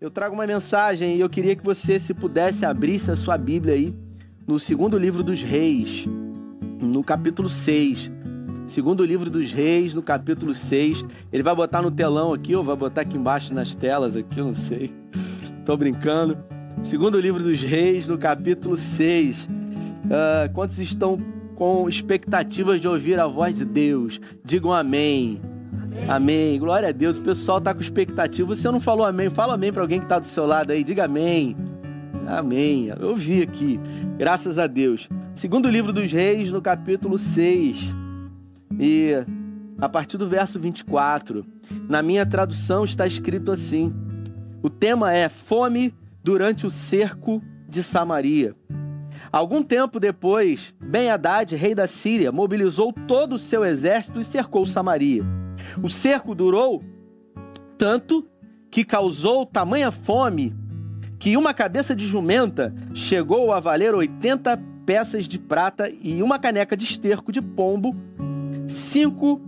eu trago uma mensagem e eu queria que você, se pudesse, abrisse a sua Bíblia aí no segundo livro dos Reis, no capítulo 6. Segundo livro dos Reis, no capítulo 6. Ele vai botar no telão aqui, ou vai botar aqui embaixo nas telas aqui, eu não sei. Tô brincando. Segundo livro dos Reis, no capítulo 6. Uh, ah, quantos estão com expectativas de ouvir a voz de Deus? Digam amém. Amém. Glória a Deus. O pessoal está com expectativa. Você não falou amém? Fala amém para alguém que está do seu lado aí. Diga amém. Amém. Eu vi aqui. Graças a Deus. Segundo livro dos Reis, no capítulo 6. E a partir do verso 24. Na minha tradução está escrito assim: O tema é fome durante o cerco de Samaria. Algum tempo depois, Ben-Hadad, rei da Síria, mobilizou todo o seu exército e cercou Samaria. O cerco durou tanto que causou tamanha fome que uma cabeça de jumenta chegou a valer 80 peças de prata e uma caneca de esterco de pombo, cinco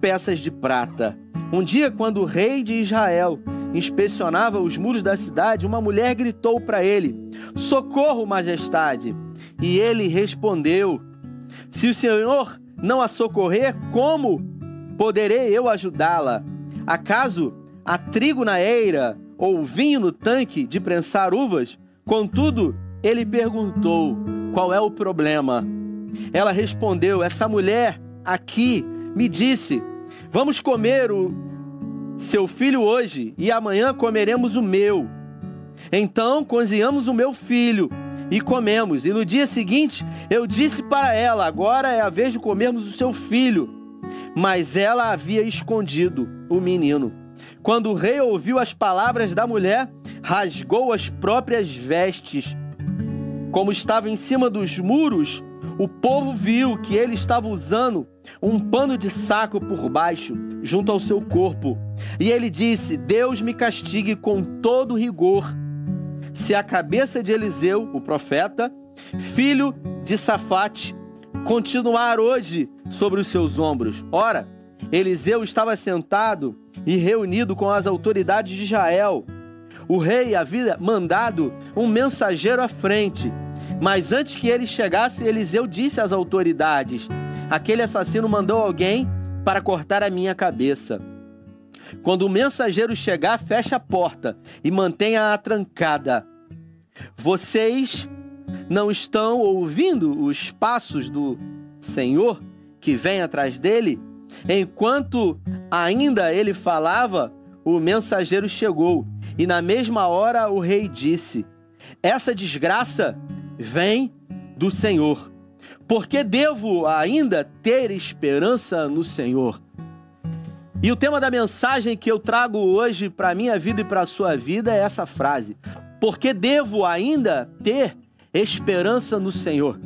peças de prata. Um dia, quando o rei de Israel inspecionava os muros da cidade, uma mulher gritou para ele: Socorro, majestade! E ele respondeu: Se o senhor não a socorrer, como poderei eu ajudá-la? Acaso há trigo na eira ou vinho no tanque de prensar uvas? Contudo, ele perguntou: Qual é o problema? Ela respondeu: Essa mulher aqui me disse: Vamos comer o seu filho hoje e amanhã comeremos o meu. Então cozinhamos o meu filho e comemos. E no dia seguinte eu disse para ela: Agora é a vez de comermos o seu filho mas ela havia escondido o menino. Quando o rei ouviu as palavras da mulher, rasgou as próprias vestes. Como estava em cima dos muros, o povo viu que ele estava usando um pano de saco por baixo, junto ao seu corpo. E ele disse: Deus me castigue com todo rigor. Se a cabeça de Eliseu, o profeta, filho de Safate, continuar hoje sobre os seus ombros. Ora, Eliseu estava sentado e reunido com as autoridades de Israel. O rei havia mandado um mensageiro à frente, mas antes que ele chegasse, Eliseu disse às autoridades: Aquele assassino mandou alguém para cortar a minha cabeça. Quando o mensageiro chegar, feche a porta e mantenha-a trancada. Vocês não estão ouvindo os passos do Senhor que vem atrás dele? Enquanto ainda ele falava, o mensageiro chegou, e na mesma hora o rei disse: Essa desgraça vem do Senhor. Porque devo ainda ter esperança no Senhor. E o tema da mensagem que eu trago hoje para a minha vida e para a sua vida é essa frase: Porque devo ainda ter esperança no Senhor.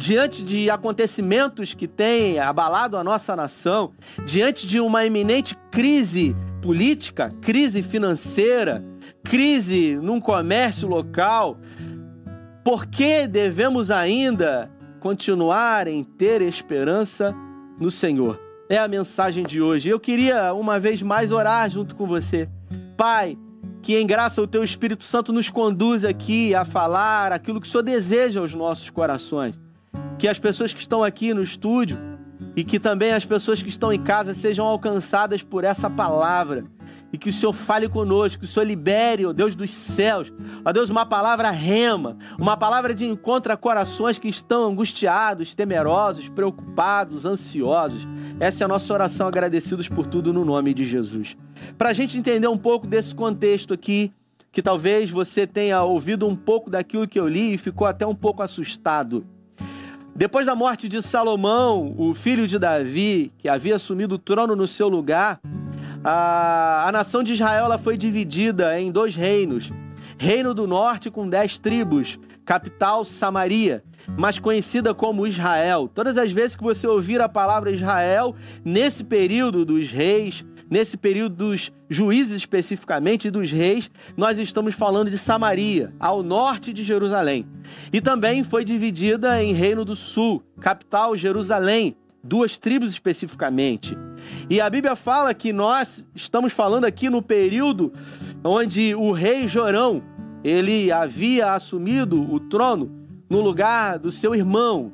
Diante de acontecimentos que têm abalado a nossa nação, diante de uma iminente crise política, crise financeira, crise num comércio local, por que devemos ainda continuar em ter esperança no Senhor? É a mensagem de hoje. Eu queria uma vez mais orar junto com você. Pai, que em graça o teu Espírito Santo nos conduza aqui a falar aquilo que o Senhor deseja aos nossos corações. Que as pessoas que estão aqui no estúdio e que também as pessoas que estão em casa sejam alcançadas por essa palavra. E que o Senhor fale conosco, que o Senhor libere, ó Deus dos céus, ó Deus, uma palavra rema, uma palavra de encontro a corações que estão angustiados, temerosos, preocupados, ansiosos. Essa é a nossa oração, agradecidos por tudo no nome de Jesus. Para a gente entender um pouco desse contexto aqui, que talvez você tenha ouvido um pouco daquilo que eu li e ficou até um pouco assustado. Depois da morte de Salomão, o filho de Davi, que havia assumido o trono no seu lugar, a, a nação de Israel ela foi dividida em dois reinos. Reino do Norte com dez tribos, capital Samaria, mas conhecida como Israel. Todas as vezes que você ouvir a palavra Israel, nesse período dos reis, nesse período dos juízes especificamente e dos reis, nós estamos falando de Samaria, ao norte de Jerusalém. E também foi dividida em Reino do Sul, capital Jerusalém, duas tribos especificamente. E a Bíblia fala que nós estamos falando aqui no período onde o rei Jorão, ele havia assumido o trono no lugar do seu irmão.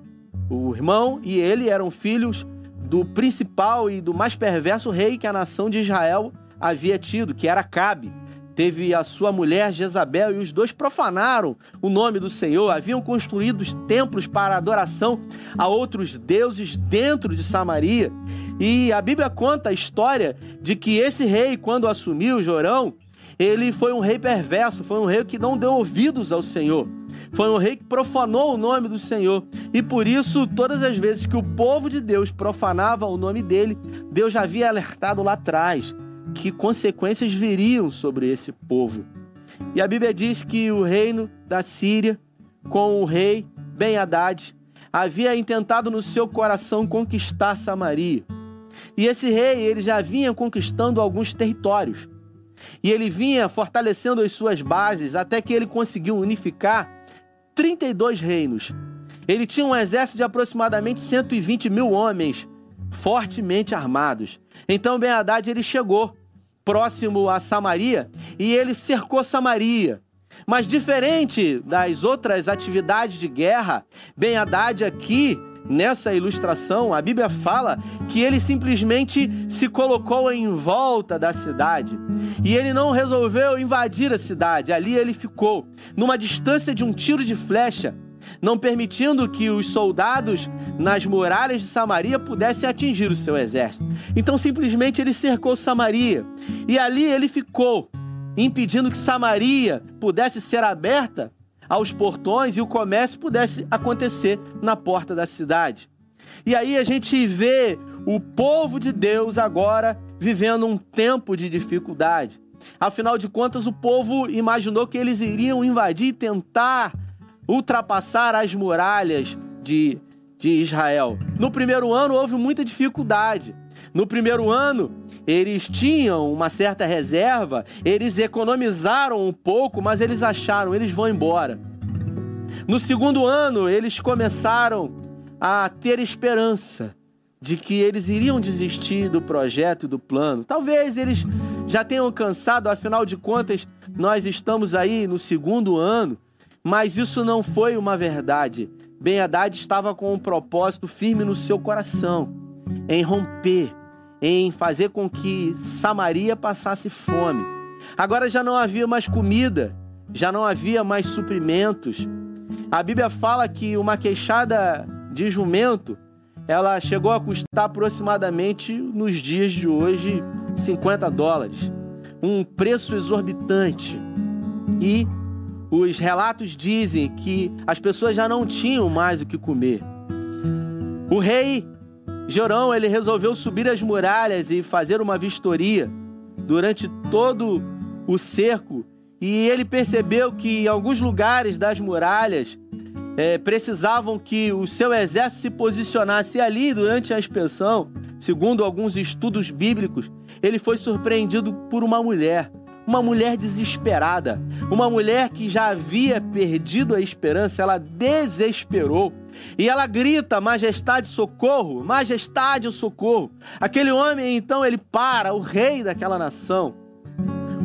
O irmão e ele eram filhos do principal e do mais perverso rei que a nação de Israel havia tido, que era Cabe teve a sua mulher Jezabel e os dois profanaram o nome do Senhor, haviam construído templos para adoração a outros deuses dentro de Samaria. E a Bíblia conta a história de que esse rei, quando assumiu Jorão, ele foi um rei perverso, foi um rei que não deu ouvidos ao Senhor. Foi um rei que profanou o nome do Senhor. E por isso, todas as vezes que o povo de Deus profanava o nome dele, Deus já havia alertado lá atrás que consequências viriam sobre esse povo. E a Bíblia diz que o reino da Síria, com o rei Ben-Hadad, havia intentado no seu coração conquistar Samaria. E esse rei, ele já vinha conquistando alguns territórios. E ele vinha fortalecendo as suas bases até que ele conseguiu unificar 32 reinos. Ele tinha um exército de aproximadamente 120 mil homens, fortemente armados. Então Ben Haddad ele chegou próximo a Samaria e ele cercou Samaria. Mas diferente das outras atividades de guerra, Ben Haddad aqui nessa ilustração, a Bíblia fala que ele simplesmente se colocou em volta da cidade. E ele não resolveu invadir a cidade, ali ele ficou, numa distância de um tiro de flecha, não permitindo que os soldados nas muralhas de Samaria pudessem atingir o seu exército. Então simplesmente ele cercou Samaria e ali ele ficou, impedindo que Samaria pudesse ser aberta aos portões e o comércio pudesse acontecer na porta da cidade. E aí a gente vê o povo de Deus agora vivendo um tempo de dificuldade. Afinal de contas, o povo imaginou que eles iriam invadir e tentar ultrapassar as muralhas de, de Israel. No primeiro ano houve muita dificuldade. No primeiro ano, eles tinham uma certa reserva, eles economizaram um pouco, mas eles acharam, eles vão embora. No segundo ano, eles começaram a ter esperança de que eles iriam desistir do projeto e do plano. Talvez eles já tenham cansado, afinal de contas, nós estamos aí no segundo ano, mas isso não foi uma verdade. Ben Haddad estava com um propósito firme no seu coração, em romper, em fazer com que Samaria passasse fome. Agora já não havia mais comida, já não havia mais suprimentos. A Bíblia fala que uma queixada de jumento, ela chegou a custar aproximadamente nos dias de hoje 50 dólares, um preço exorbitante. E os relatos dizem que as pessoas já não tinham mais o que comer. O rei Jorão ele resolveu subir as muralhas e fazer uma vistoria durante todo o cerco e ele percebeu que em alguns lugares das muralhas é, precisavam que o seu exército se posicionasse ali durante a inspeção. Segundo alguns estudos bíblicos, ele foi surpreendido por uma mulher uma mulher desesperada, uma mulher que já havia perdido a esperança, ela desesperou. E ela grita: Majestade, socorro! Majestade, socorro! Aquele homem, então, ele para, o rei daquela nação.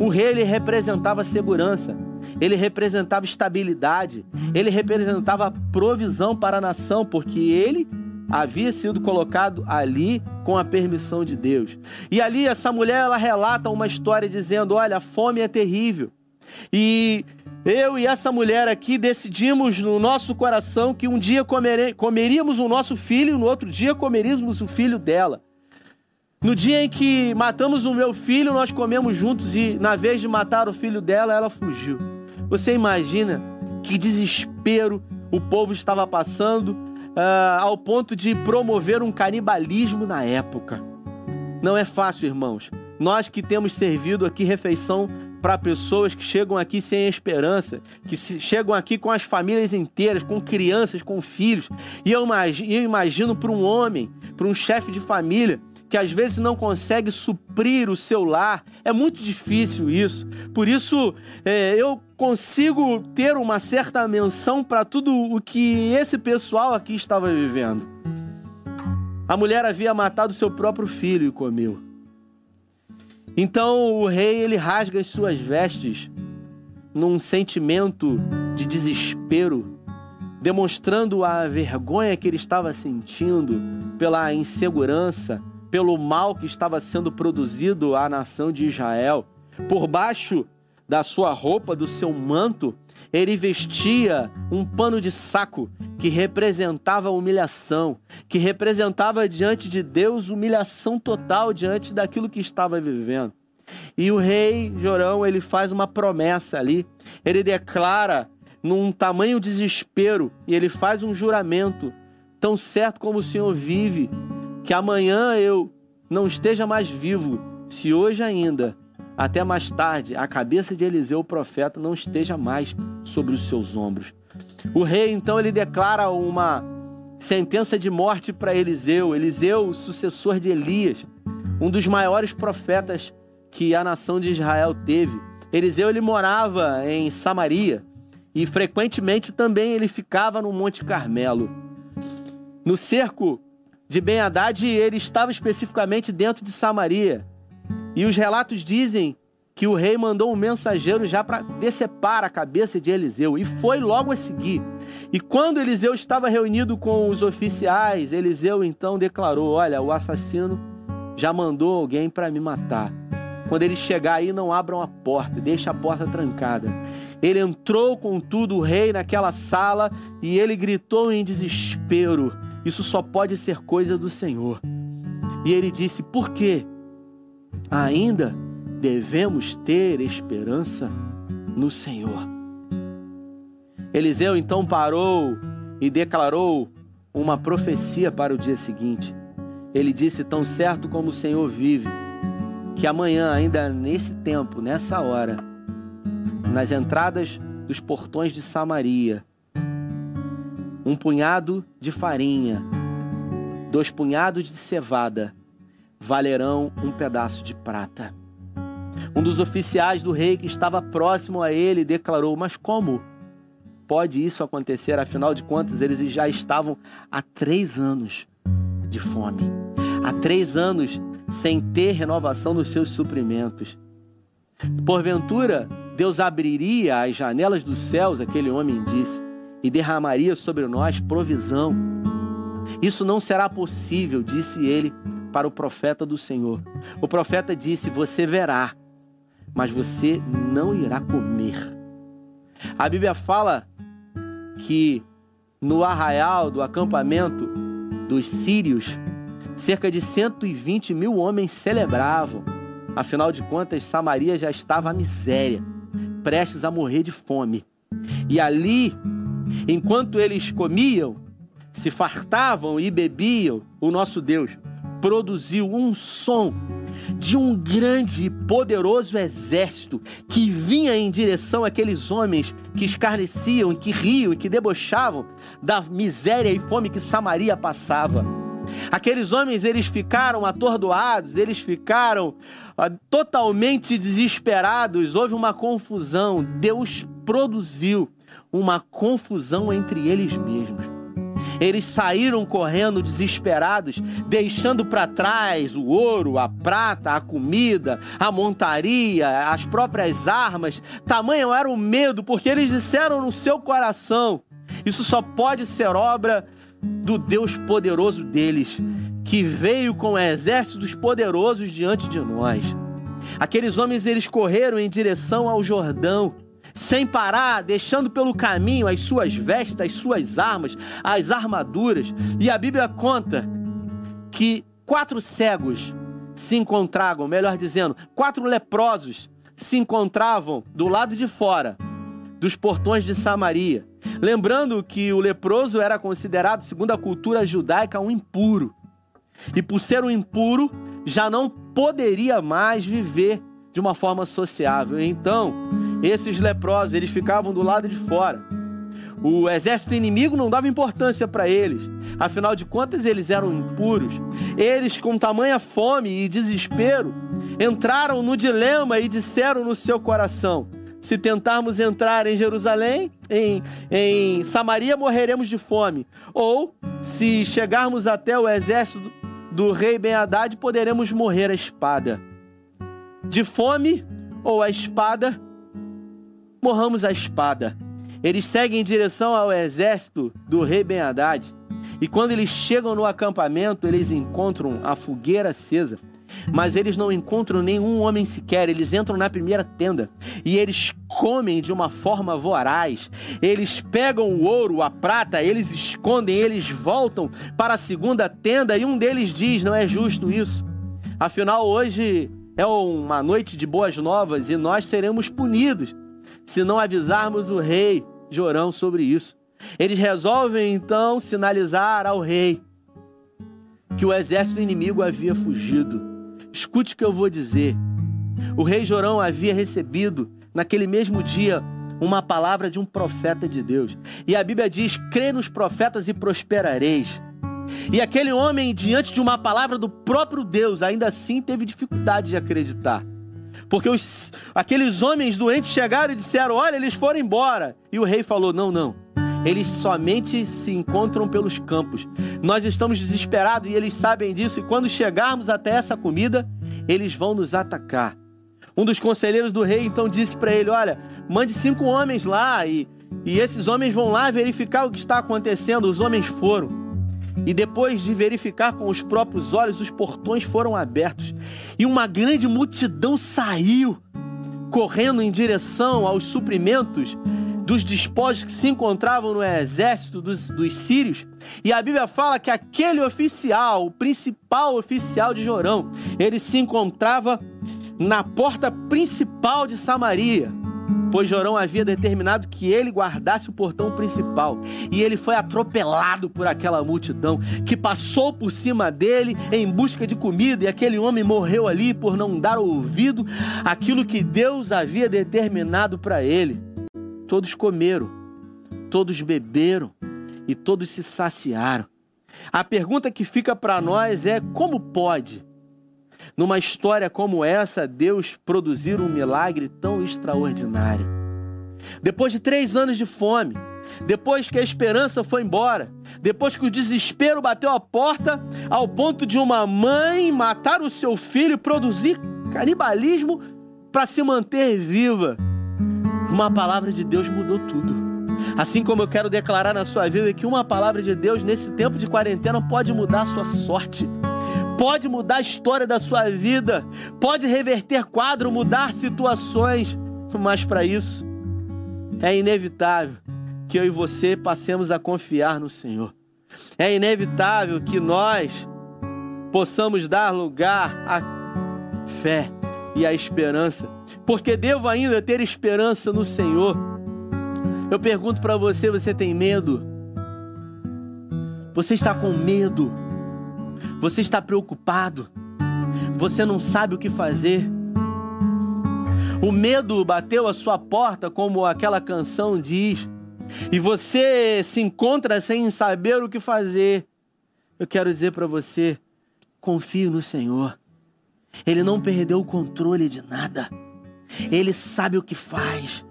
O rei, ele representava segurança, ele representava estabilidade, ele representava provisão para a nação, porque ele havia sido colocado ali com a permissão de Deus. E ali essa mulher ela relata uma história dizendo: "Olha, a fome é terrível". E eu e essa mulher aqui decidimos no nosso coração que um dia comeríamos o nosso filho, no outro dia comeríamos o filho dela. No dia em que matamos o meu filho, nós comemos juntos e na vez de matar o filho dela, ela fugiu. Você imagina que desespero o povo estava passando uh, ao ponto de promover um canibalismo na época. Não é fácil, irmãos. Nós que temos servido aqui refeição para pessoas que chegam aqui sem esperança, que chegam aqui com as famílias inteiras, com crianças, com filhos. E eu imagino, imagino para um homem, para um chefe de família, que às vezes não consegue suprir o seu lar. É muito difícil isso. Por isso, é, eu consigo ter uma certa menção para tudo o que esse pessoal aqui estava vivendo. A mulher havia matado seu próprio filho e comeu. Então o rei ele rasga as suas vestes num sentimento de desespero, demonstrando a vergonha que ele estava sentindo pela insegurança, pelo mal que estava sendo produzido à nação de Israel. Por baixo da sua roupa, do seu manto, ele vestia um pano de saco que representava humilhação, que representava diante de Deus humilhação total diante daquilo que estava vivendo. E o rei Jorão, ele faz uma promessa ali. Ele declara num tamanho desespero e ele faz um juramento, tão certo como o Senhor vive, que amanhã eu não esteja mais vivo, se hoje ainda, até mais tarde, a cabeça de Eliseu, o profeta, não esteja mais sobre os seus ombros. O rei, então, ele declara uma sentença de morte para Eliseu. Eliseu, o sucessor de Elias, um dos maiores profetas que a nação de Israel teve. Eliseu ele morava em Samaria e frequentemente também ele ficava no Monte Carmelo. No cerco de Ben Haddad, ele estava especificamente dentro de Samaria. E os relatos dizem que o rei mandou um mensageiro já para decepar a cabeça de Eliseu e foi logo a seguir. E quando Eliseu estava reunido com os oficiais, Eliseu então declarou: Olha, o assassino já mandou alguém para me matar. Quando ele chegar aí, não abram a porta, deixa a porta trancada. Ele entrou, contudo, o rei naquela sala e ele gritou em desespero: Isso só pode ser coisa do Senhor. E ele disse: Por quê? Ainda devemos ter esperança no Senhor. Eliseu então parou e declarou uma profecia para o dia seguinte. Ele disse: Tão certo como o Senhor vive, que amanhã, ainda nesse tempo, nessa hora, nas entradas dos portões de Samaria, um punhado de farinha, dois punhados de cevada, valerão um pedaço de prata. Um dos oficiais do rei que estava próximo a ele declarou: Mas como pode isso acontecer? Afinal de contas, eles já estavam há três anos de fome, há três anos sem ter renovação nos seus suprimentos. Porventura, Deus abriria as janelas dos céus, aquele homem disse, e derramaria sobre nós provisão. Isso não será possível, disse ele para o profeta do Senhor. O profeta disse: Você verá, mas você não irá comer. A Bíblia fala que no arraial do acampamento dos sírios, cerca de 120 mil homens celebravam. Afinal de contas, Samaria já estava à miséria, prestes a morrer de fome. E ali, enquanto eles comiam, se fartavam e bebiam, o nosso Deus produziu um som de um grande e poderoso exército que vinha em direção àqueles homens que escarneciam, que riam e que debochavam da miséria e fome que Samaria passava. Aqueles homens, eles ficaram atordoados, eles ficaram ah, totalmente desesperados, houve uma confusão. Deus produziu uma confusão entre eles mesmos. Eles saíram correndo desesperados, deixando para trás o ouro, a prata, a comida, a montaria, as próprias armas. Tamanho era o medo, porque eles disseram no seu coração: Isso só pode ser obra do Deus poderoso deles, que veio com exércitos poderosos diante de nós. Aqueles homens eles correram em direção ao Jordão, sem parar, deixando pelo caminho as suas vestes, as suas armas, as armaduras. E a Bíblia conta que quatro cegos se encontravam, melhor dizendo, quatro leprosos se encontravam do lado de fora dos portões de Samaria. Lembrando que o leproso era considerado, segundo a cultura judaica, um impuro. E por ser um impuro, já não poderia mais viver de uma forma sociável. Então, esses leprosos, eles ficavam do lado de fora. O exército inimigo não dava importância para eles. Afinal de contas, eles eram impuros. Eles, com tamanha fome e desespero, entraram no dilema e disseram no seu coração: se tentarmos entrar em Jerusalém, em, em Samaria, morreremos de fome. Ou se chegarmos até o exército do rei Ben-Hadad, poderemos morrer à espada. De fome ou à espada, morramos à espada. Eles seguem em direção ao exército do rei Ben-Hadad. E quando eles chegam no acampamento, eles encontram a fogueira acesa mas eles não encontram nenhum homem sequer. Eles entram na primeira tenda e eles comem de uma forma voraz. Eles pegam o ouro, a prata, eles escondem, eles voltam para a segunda tenda e um deles diz: Não é justo isso. Afinal, hoje é uma noite de boas novas e nós seremos punidos se não avisarmos o rei Jorão sobre isso. Eles resolvem então sinalizar ao rei que o exército inimigo havia fugido. Escute o que eu vou dizer. O rei Jorão havia recebido, naquele mesmo dia, uma palavra de um profeta de Deus. E a Bíblia diz: crê nos profetas e prosperareis. E aquele homem, diante de uma palavra do próprio Deus, ainda assim teve dificuldade de acreditar. Porque os, aqueles homens doentes chegaram e disseram: Olha, eles foram embora. E o rei falou: Não, não. Eles somente se encontram pelos campos. Nós estamos desesperados e eles sabem disso. E quando chegarmos até essa comida, eles vão nos atacar. Um dos conselheiros do rei então disse para ele: Olha, mande cinco homens lá e, e esses homens vão lá verificar o que está acontecendo. Os homens foram. E depois de verificar com os próprios olhos, os portões foram abertos e uma grande multidão saiu, correndo em direção aos suprimentos dos despojos que se encontravam no exército dos, dos sírios. E a Bíblia fala que aquele oficial, o principal oficial de Jorão, ele se encontrava na porta principal de Samaria. Pois Jorão havia determinado que ele guardasse o portão principal. E ele foi atropelado por aquela multidão que passou por cima dele em busca de comida. E aquele homem morreu ali por não dar ouvido àquilo que Deus havia determinado para ele. Todos comeram, todos beberam e todos se saciaram. A pergunta que fica para nós é: como pode, numa história como essa, Deus produzir um milagre tão extraordinário? Depois de três anos de fome, depois que a esperança foi embora, depois que o desespero bateu a porta, ao ponto de uma mãe matar o seu filho e produzir canibalismo para se manter viva. Uma palavra de Deus mudou tudo. Assim como eu quero declarar na sua vida que uma palavra de Deus nesse tempo de quarentena pode mudar a sua sorte, pode mudar a história da sua vida, pode reverter quadro, mudar situações, mas para isso é inevitável que eu e você passemos a confiar no Senhor. É inevitável que nós possamos dar lugar à fé e à esperança porque devo ainda ter esperança no Senhor. Eu pergunto para você: você tem medo? Você está com medo? Você está preocupado? Você não sabe o que fazer? O medo bateu a sua porta, como aquela canção diz, e você se encontra sem saber o que fazer. Eu quero dizer para você: confie no Senhor. Ele não perdeu o controle de nada. Ele sabe o que faz,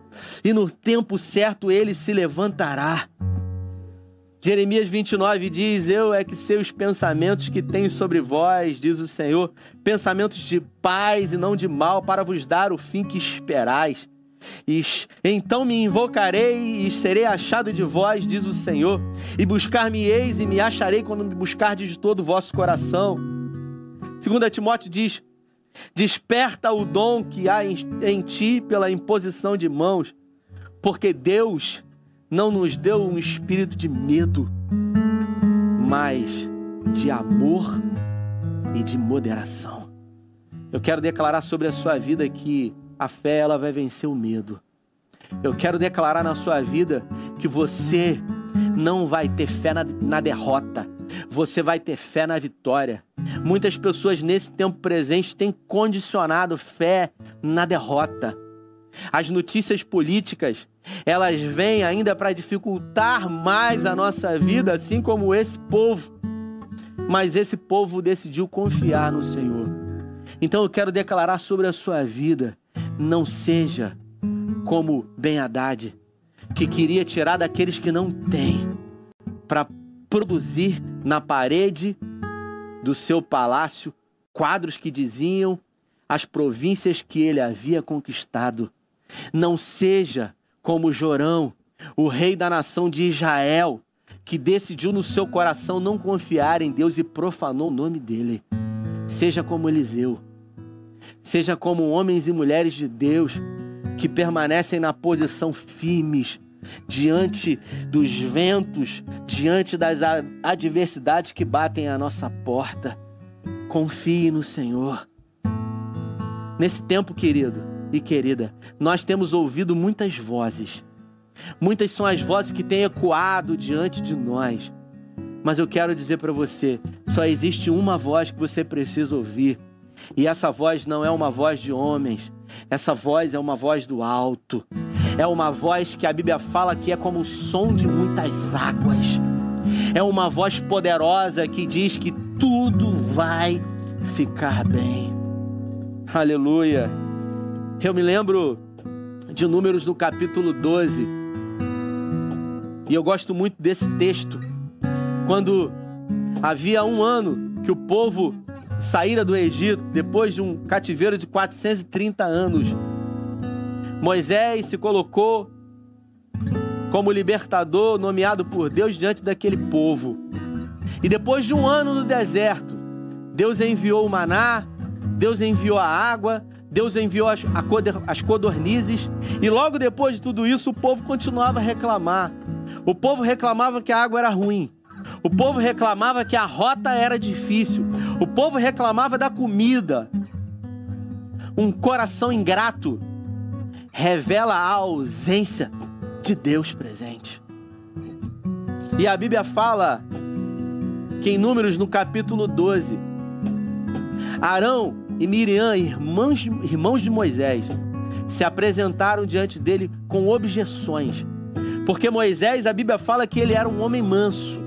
e no tempo certo ele se levantará. Jeremias 29 diz: Eu é que sei os pensamentos que tenho sobre vós, diz o Senhor, pensamentos de paz e não de mal, para vos dar o fim que esperais. E, então me invocarei e serei achado de vós, diz o Senhor, e buscar-me-eis e me acharei quando me buscardes de todo o vosso coração. 2 Timóteo diz: Desperta o dom que há em, em ti pela imposição de mãos, porque Deus não nos deu um espírito de medo, mas de amor e de moderação. Eu quero declarar sobre a sua vida que a fé ela vai vencer o medo. Eu quero declarar na sua vida que você não vai ter fé na, na derrota, você vai ter fé na vitória. Muitas pessoas nesse tempo presente têm condicionado fé na derrota. As notícias políticas, elas vêm ainda para dificultar mais a nossa vida, assim como esse povo. Mas esse povo decidiu confiar no Senhor. Então eu quero declarar sobre a sua vida: não seja como Ben Haddad, que queria tirar daqueles que não têm, para produzir na parede do seu palácio quadros que diziam as províncias que ele havia conquistado. Não seja como Jorão, o rei da nação de Israel, que decidiu no seu coração não confiar em Deus e profanou o nome dele. Seja como Eliseu. Seja como homens e mulheres de Deus que permanecem na posição firmes diante dos ventos, diante das adversidades que batem à nossa porta. Confie no Senhor. Nesse tempo, querido e querida, nós temos ouvido muitas vozes. Muitas são as vozes que têm ecoado diante de nós. Mas eu quero dizer para você: só existe uma voz que você precisa ouvir. E essa voz não é uma voz de homens, essa voz é uma voz do alto. É uma voz que a Bíblia fala que é como o som de muitas águas. É uma voz poderosa que diz que tudo vai ficar bem. Aleluia. Eu me lembro de Números no capítulo 12. E eu gosto muito desse texto. Quando havia um ano que o povo saíra do Egito, depois de um cativeiro de 430 anos, Moisés se colocou como libertador nomeado por Deus diante daquele povo. E depois de um ano no deserto, Deus enviou o maná, Deus enviou a água, Deus enviou as, as codornizes, e logo depois de tudo isso, o povo continuava a reclamar. O povo reclamava que a água era ruim. O povo reclamava que a rota era difícil. O povo reclamava da comida. Um coração ingrato revela a ausência de Deus presente. E a Bíblia fala que em Números, no capítulo 12, Arão e Miriam, irmãos, irmãos de Moisés, se apresentaram diante dele com objeções. Porque Moisés, a Bíblia fala que ele era um homem manso.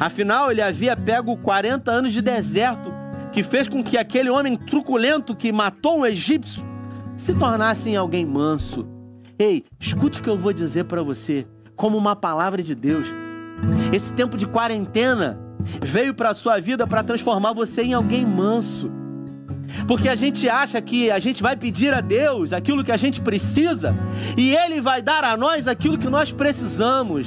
Afinal, ele havia pego 40 anos de deserto, que fez com que aquele homem truculento que matou um egípcio se tornasse alguém manso. Ei, escute o que eu vou dizer para você, como uma palavra de Deus. Esse tempo de quarentena veio para a sua vida para transformar você em alguém manso. Porque a gente acha que a gente vai pedir a Deus aquilo que a gente precisa e Ele vai dar a nós aquilo que nós precisamos.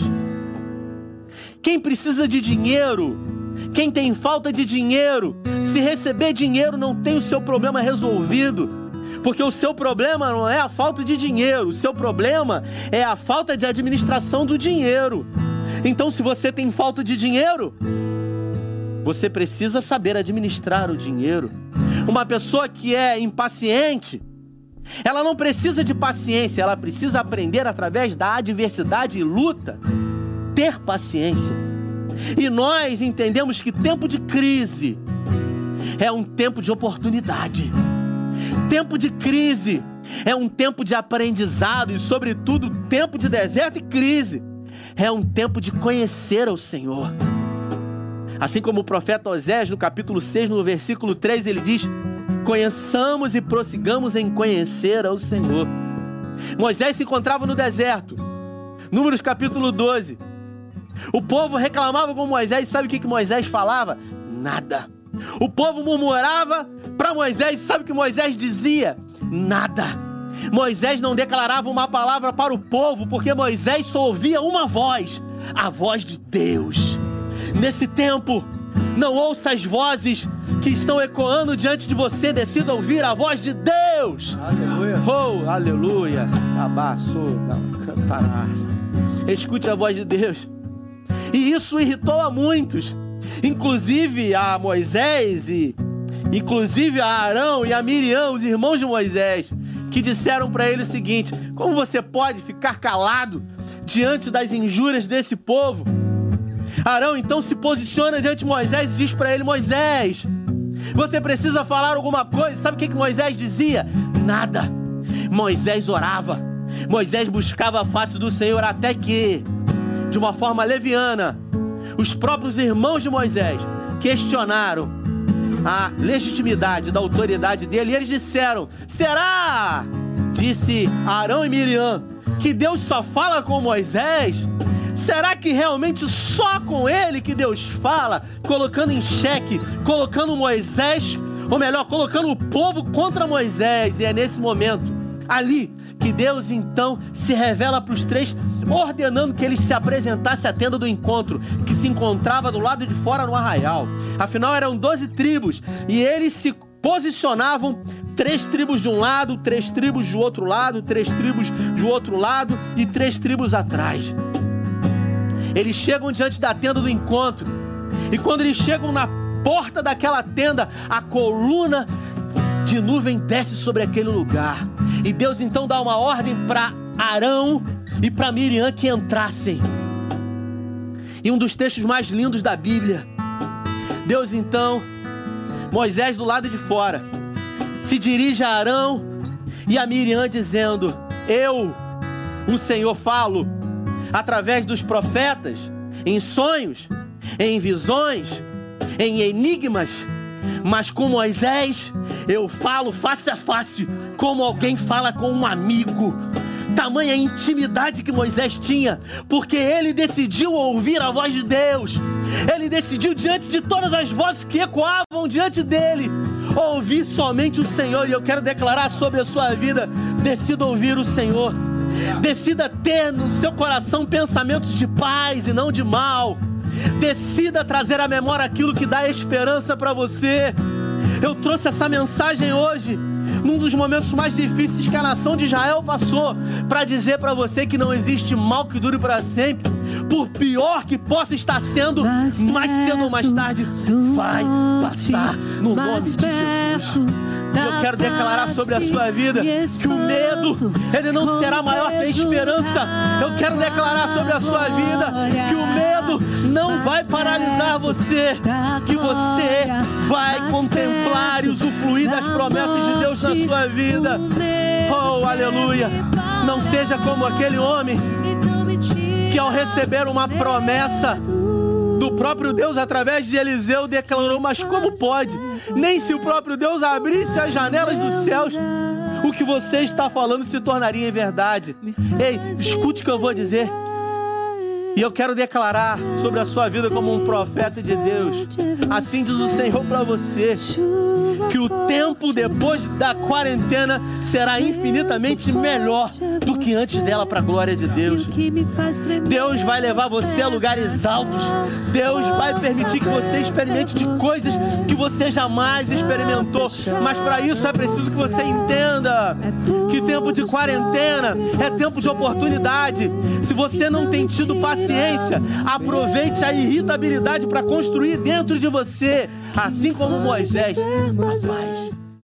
Quem precisa de dinheiro, quem tem falta de dinheiro, se receber dinheiro não tem o seu problema resolvido. Porque o seu problema não é a falta de dinheiro, o seu problema é a falta de administração do dinheiro. Então, se você tem falta de dinheiro, você precisa saber administrar o dinheiro. Uma pessoa que é impaciente, ela não precisa de paciência, ela precisa aprender através da adversidade e luta, ter paciência. E nós entendemos que tempo de crise é um tempo de oportunidade. Tempo de crise é um tempo de aprendizado e, sobretudo, tempo de deserto e crise é um tempo de conhecer ao Senhor. Assim como o profeta Osés, no capítulo 6, no versículo 3, ele diz: Conheçamos e prossigamos em conhecer ao Senhor. Moisés se encontrava no deserto. Números capítulo 12. O povo reclamava com Moisés, sabe o que, que Moisés falava? Nada. O povo murmurava para Moisés, sabe o que Moisés dizia? Nada. Moisés não declarava uma palavra para o povo, porque Moisés só ouvia uma voz, a voz de Deus. Nesse tempo, não ouça as vozes que estão ecoando diante de você, decida ouvir a voz de Deus. Aleluia. Oh, aleluia. Abaço. Escute a voz de Deus. E isso irritou a muitos inclusive a Moisés e inclusive a Arão e a Miriam, os irmãos de Moisés, que disseram para ele o seguinte: Como você pode ficar calado diante das injúrias desse povo? Arão então se posiciona diante de Moisés e diz para ele: Moisés, você precisa falar alguma coisa. Sabe o que, que Moisés dizia? Nada. Moisés orava. Moisés buscava a face do Senhor até que, de uma forma leviana, os próprios irmãos de Moisés questionaram a legitimidade da autoridade dele e eles disseram: Será? Disse Arão e Miriam que Deus só fala com Moisés? Será que realmente só com ele que Deus fala, colocando em xeque, colocando Moisés, ou melhor, colocando o povo contra Moisés? E é nesse momento, ali, que Deus então se revela para os três, ordenando que eles se apresentassem à tenda do encontro, que se encontrava do lado de fora no arraial. Afinal, eram doze tribos e eles se posicionavam três tribos de um lado, três tribos do outro lado, três tribos do outro lado e três tribos atrás. Eles chegam diante da tenda do encontro e quando eles chegam na porta daquela tenda, a coluna de nuvem desce sobre aquele lugar. E Deus então dá uma ordem para Arão e para Miriam que entrassem. E um dos textos mais lindos da Bíblia. Deus então, Moisés do lado de fora, se dirige a Arão e a Miriam dizendo: Eu, o Senhor, falo através dos profetas, em sonhos, em visões, em enigmas, mas com Moisés eu falo face a face, como alguém fala com um amigo. Tamanha intimidade que Moisés tinha, porque ele decidiu ouvir a voz de Deus. Ele decidiu, diante de todas as vozes que ecoavam diante dele, ouvir somente o Senhor. E eu quero declarar sobre a sua vida: decida ouvir o Senhor. Decida ter no seu coração pensamentos de paz e não de mal. Decida trazer à memória aquilo que dá esperança para você. Eu trouxe essa mensagem hoje, num dos momentos mais difíceis que a nação de Israel passou, para dizer para você que não existe mal que dure para sempre, por pior que possa estar sendo, mais cedo ou mais tarde vai passar no nome de Jesus. Eu quero declarar sobre a sua vida que o medo, ele não será maior que a esperança. Eu quero declarar sobre a sua vida que o medo não vai paralisar você, que você vai contemplar e usufruir das promessas de Deus na sua vida. Oh, aleluia! Não seja como aquele homem que ao receber uma promessa do próprio Deus através de Eliseu declarou: Mas como pode? Nem se o próprio Deus abrisse as janelas dos céus, o que você está falando se tornaria em verdade. Ei, escute o que eu vou dizer. E eu quero declarar sobre a sua vida como um profeta de Deus. Assim diz o Senhor para você: que o tempo depois da quarentena será infinitamente melhor do que antes dela, para a glória de Deus. Deus vai levar você a lugares altos. Deus vai permitir que você experimente de coisas que você jamais experimentou. Mas para isso é preciso que você entenda que tempo de quarentena é tempo de oportunidade. Se você não tem tido paciência, paciência, aproveite a irritabilidade para construir dentro de você, assim como Moisés, a paz.